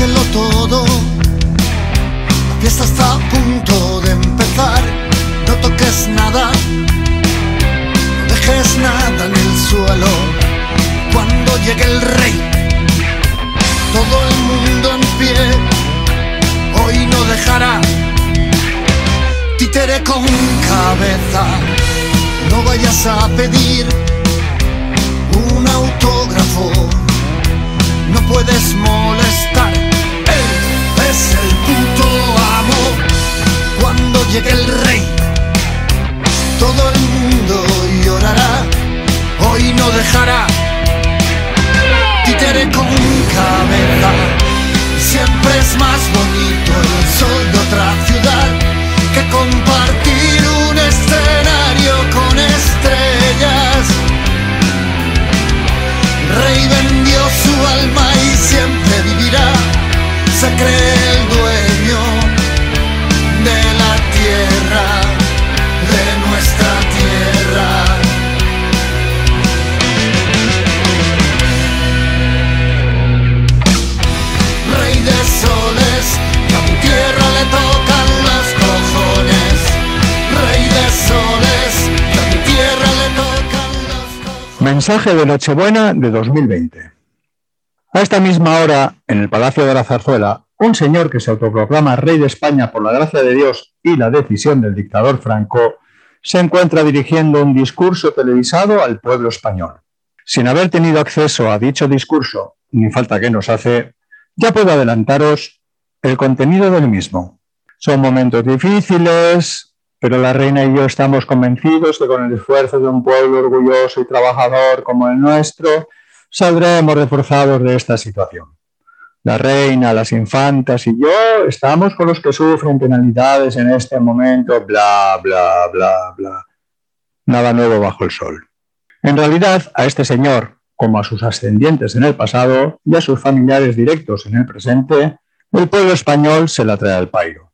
Cógelo todo, la fiesta está a punto de empezar. No toques nada, no dejes nada en el suelo. Cuando llegue el rey, todo el mundo en pie, hoy no dejará títere con cabeza. No vayas a pedir un autógrafo, no puedes molestar. Él es el puto amo. Cuando llegue el rey, todo el Mensaje de Nochebuena de 2020. A esta misma hora, en el Palacio de la Zarzuela, un señor que se autoproclama rey de España por la gracia de Dios y la decisión del dictador Franco, se encuentra dirigiendo un discurso televisado al pueblo español. Sin haber tenido acceso a dicho discurso, ni falta que nos hace, ya puedo adelantaros el contenido del mismo. Son momentos difíciles, pero la reina y yo estamos convencidos que con el esfuerzo de un pueblo orgulloso y trabajador como el nuestro, saldremos reforzados de esta situación. La reina, las infantas y yo estamos con los que sufren penalidades en este momento, bla, bla, bla, bla. Nada nuevo bajo el sol. En realidad, a este señor, como a sus ascendientes en el pasado y a sus familiares directos en el presente, el pueblo español se la trae al pairo,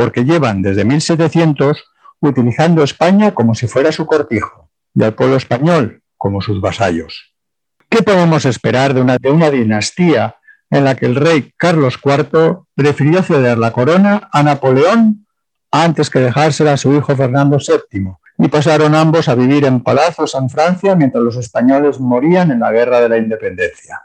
porque llevan desde 1700 utilizando España como si fuera su cortijo, y al pueblo español como sus vasallos. ¿Qué podemos esperar de una, de una dinastía en la que el rey Carlos IV prefirió ceder la corona a Napoleón antes que dejársela a su hijo Fernando VII, y pasaron ambos a vivir en palazos en Francia mientras los españoles morían en la Guerra de la Independencia.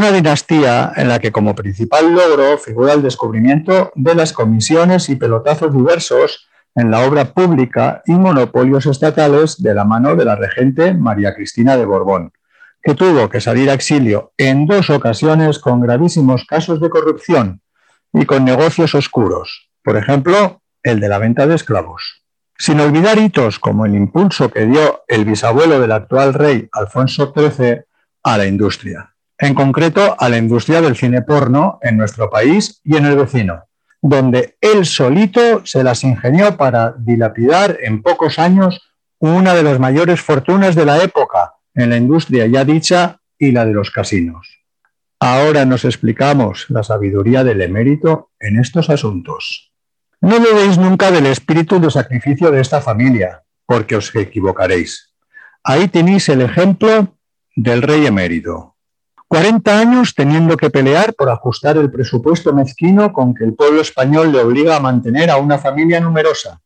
Una dinastía en la que como principal logro figura el descubrimiento de las comisiones y pelotazos diversos en la obra pública y monopolios estatales de la mano de la regente María Cristina de Borbón, que tuvo que salir a exilio en dos ocasiones con gravísimos casos de corrupción y con negocios oscuros, por ejemplo, el de la venta de esclavos. Sin olvidar hitos como el impulso que dio el bisabuelo del actual rey Alfonso XIII a la industria, en concreto a la industria del cine porno en nuestro país y en el vecino, donde él solito se las ingenió para dilapidar en pocos años una de las mayores fortunas de la época en la industria ya dicha y la de los casinos. Ahora nos explicamos la sabiduría del emérito en estos asuntos. No dudéis nunca del espíritu de sacrificio de esta familia, porque os equivocaréis. Ahí tenéis el ejemplo del rey emérito. 40 años teniendo que pelear por ajustar el presupuesto mezquino con que el pueblo español le obliga a mantener a una familia numerosa.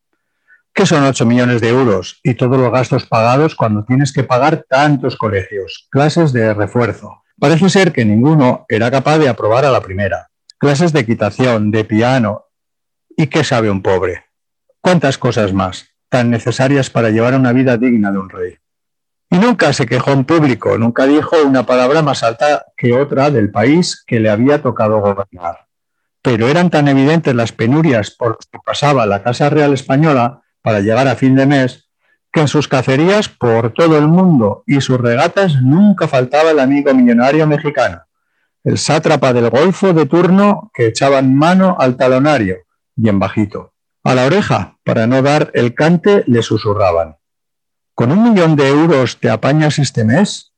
¿Qué son 8 millones de euros y todos los gastos pagados cuando tienes que pagar tantos colegios, clases de refuerzo? Parece ser que ninguno era capaz de aprobar a la primera. Clases de equitación, de piano, ¿Y qué sabe un pobre? ¿Cuántas cosas más, tan necesarias para llevar una vida digna de un rey? Y nunca se quejó en público, nunca dijo una palabra más alta que otra del país que le había tocado gobernar. Pero eran tan evidentes las penurias por las que pasaba la Casa Real Española para llegar a fin de mes, que en sus cacerías por todo el mundo y sus regatas nunca faltaba el amigo millonario mexicano, el sátrapa del Golfo de turno que echaba en mano al talonario, bien bajito. A la oreja, para no dar el cante, le susurraban. ¿Con un millón de euros te apañas este mes?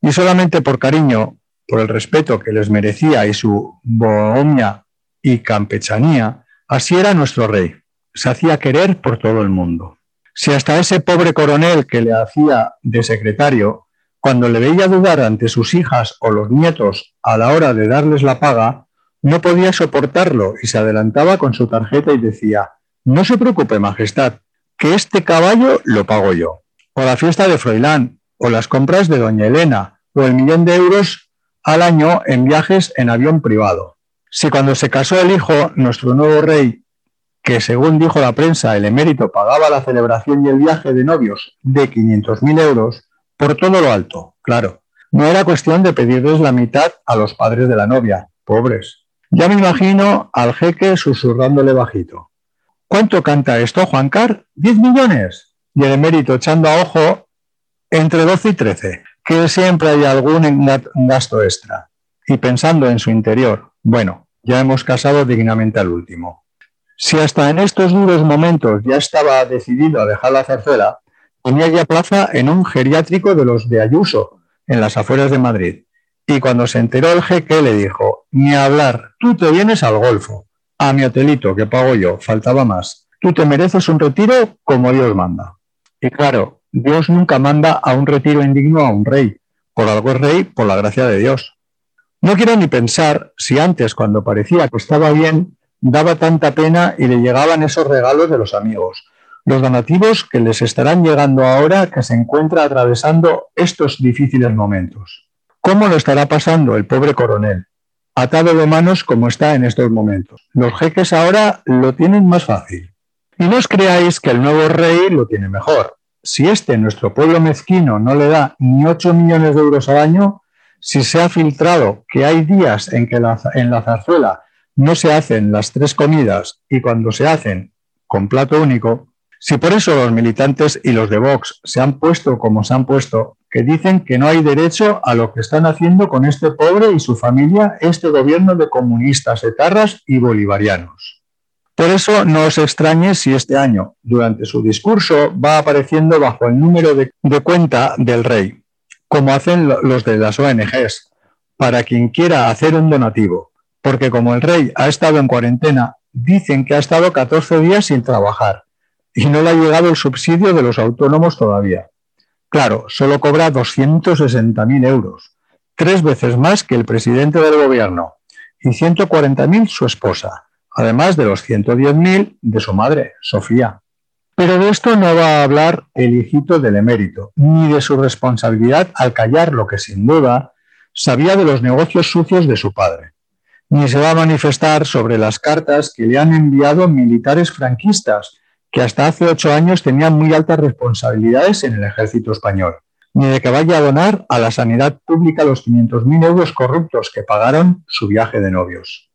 Y solamente por cariño, por el respeto que les merecía y su bohemia y campechanía, así era nuestro rey. Se hacía querer por todo el mundo. Si hasta ese pobre coronel que le hacía de secretario, cuando le veía dudar ante sus hijas o los nietos a la hora de darles la paga, no podía soportarlo y se adelantaba con su tarjeta y decía, no se preocupe, Majestad, que este caballo lo pago yo. O la fiesta de Froilán, o las compras de Doña Elena, o el millón de euros al año en viajes en avión privado. Si cuando se casó el hijo, nuestro nuevo rey, que según dijo la prensa, el emérito pagaba la celebración y el viaje de novios de 500.000 euros, por todo lo alto, claro. No era cuestión de pedirles la mitad a los padres de la novia, pobres. Ya me imagino al jeque susurrándole bajito. ¿Cuánto canta esto, Juancar? ¿Diez millones? Y el emérito echando a ojo entre 12 y 13, que siempre hay algún gasto extra. Y pensando en su interior, bueno, ya hemos casado dignamente al último. Si hasta en estos duros momentos ya estaba decidido a dejar la zarzuela, tenía ya plaza en un geriátrico de los de Ayuso, en las afueras de Madrid. Y cuando se enteró el jeque le dijo, ni hablar, tú te vienes al Golfo, a mi hotelito que pago yo, faltaba más. Tú te mereces un retiro como Dios manda. Y claro, Dios nunca manda a un retiro indigno a un rey. Por algo es rey, por la gracia de Dios. No quiero ni pensar si antes, cuando parecía que estaba bien, daba tanta pena y le llegaban esos regalos de los amigos, los donativos que les estarán llegando ahora que se encuentra atravesando estos difíciles momentos. ¿Cómo lo estará pasando el pobre coronel? Atado de manos como está en estos momentos. Los jeques ahora lo tienen más fácil. Y no os creáis que el nuevo rey lo tiene mejor. Si este, nuestro pueblo mezquino, no le da ni 8 millones de euros al año, si se ha filtrado que hay días en que en la zarzuela no se hacen las tres comidas y cuando se hacen con plato único, si por eso los militantes y los de Vox se han puesto como se han puesto, que dicen que no hay derecho a lo que están haciendo con este pobre y su familia, este gobierno de comunistas, etarras y bolivarianos. Por eso no os extrañe si este año, durante su discurso, va apareciendo bajo el número de, cuenta del rey, como hacen los de las ONGs, para quien quiera hacer un donativo porque como el rey ha estado en cuarentena, dicen que ha estado 14 días sin trabajar y no le ha llegado el subsidio de los autónomos todavía. Claro, solo cobra 260.000 euros, tres veces más que el presidente del gobierno, y 140.000 su esposa, además de los 110.000 de su madre, Sofía. Pero de esto no va a hablar el hijito del emérito, ni de su responsabilidad al callar lo que sin duda sabía de los negocios sucios de su padre ni se va a manifestar sobre las cartas que le han enviado militares franquistas, que hasta hace ocho años tenían muy altas responsabilidades en el ejército español, ni de que vaya a donar a la sanidad pública los 500.000 euros corruptos que pagaron su viaje de novios.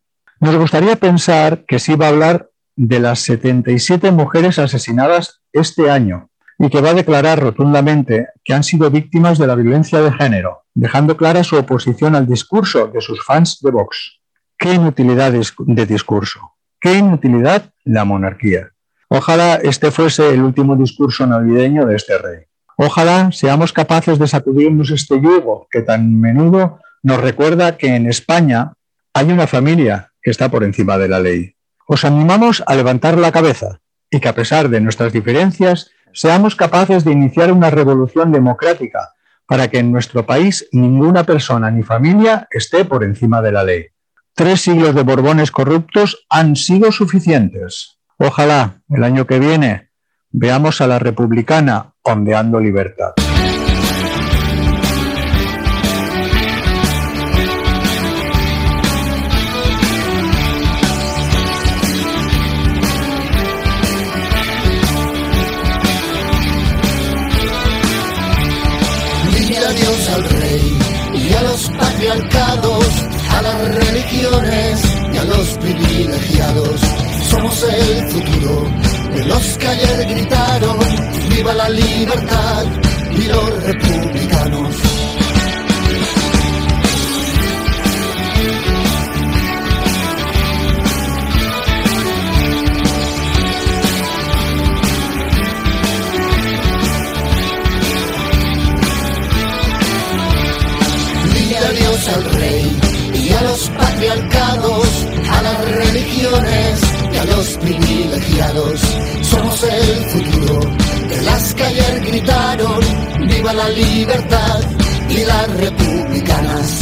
Nos gustaría pensar que sí va a hablar de las 77 mujeres asesinadas este año y que va a declarar rotundamente que han sido víctimas de la violencia de género, dejando clara su oposición al discurso de sus fans de Vox. Qué inutilidad de discurso, qué inutilidad la monarquía. Ojalá este fuese el último discurso navideño de este rey. Ojalá seamos capaces de sacudirnos este yugo que tan menudo nos recuerda que en España hay una familia está por encima de la ley. Os animamos a levantar la cabeza y que a pesar de nuestras diferencias seamos capaces de iniciar una revolución democrática para que en nuestro país ninguna persona ni familia esté por encima de la ley. Tres siglos de Borbones corruptos han sido suficientes. Ojalá el año que viene veamos a la republicana ondeando libertad. A las religiones y a los privilegiados. Somos el futuro de los que ayer gritaron, viva la libertad y los republicanos. Somos el futuro de las ayer gritaron, viva la libertad y las republicanas.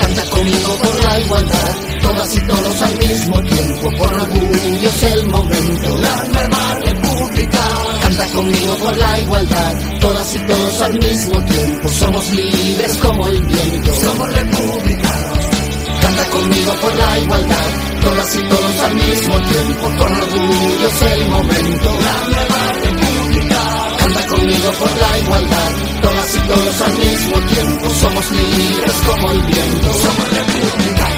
Canta conmigo por la igualdad, todas y todos al mismo tiempo, por orgullo es el momento. La nueva república. Canta conmigo por la igualdad, todas y todos al mismo tiempo, somos libres como el viento. Somos republicanos. Canta conmigo por la igualdad, todas y todos al mismo tiempo, con orgullo es el momento. La nueva república. Canta conmigo por la igualdad, todas y todos al mismo tiempo, somos libres como el viento. Somos república.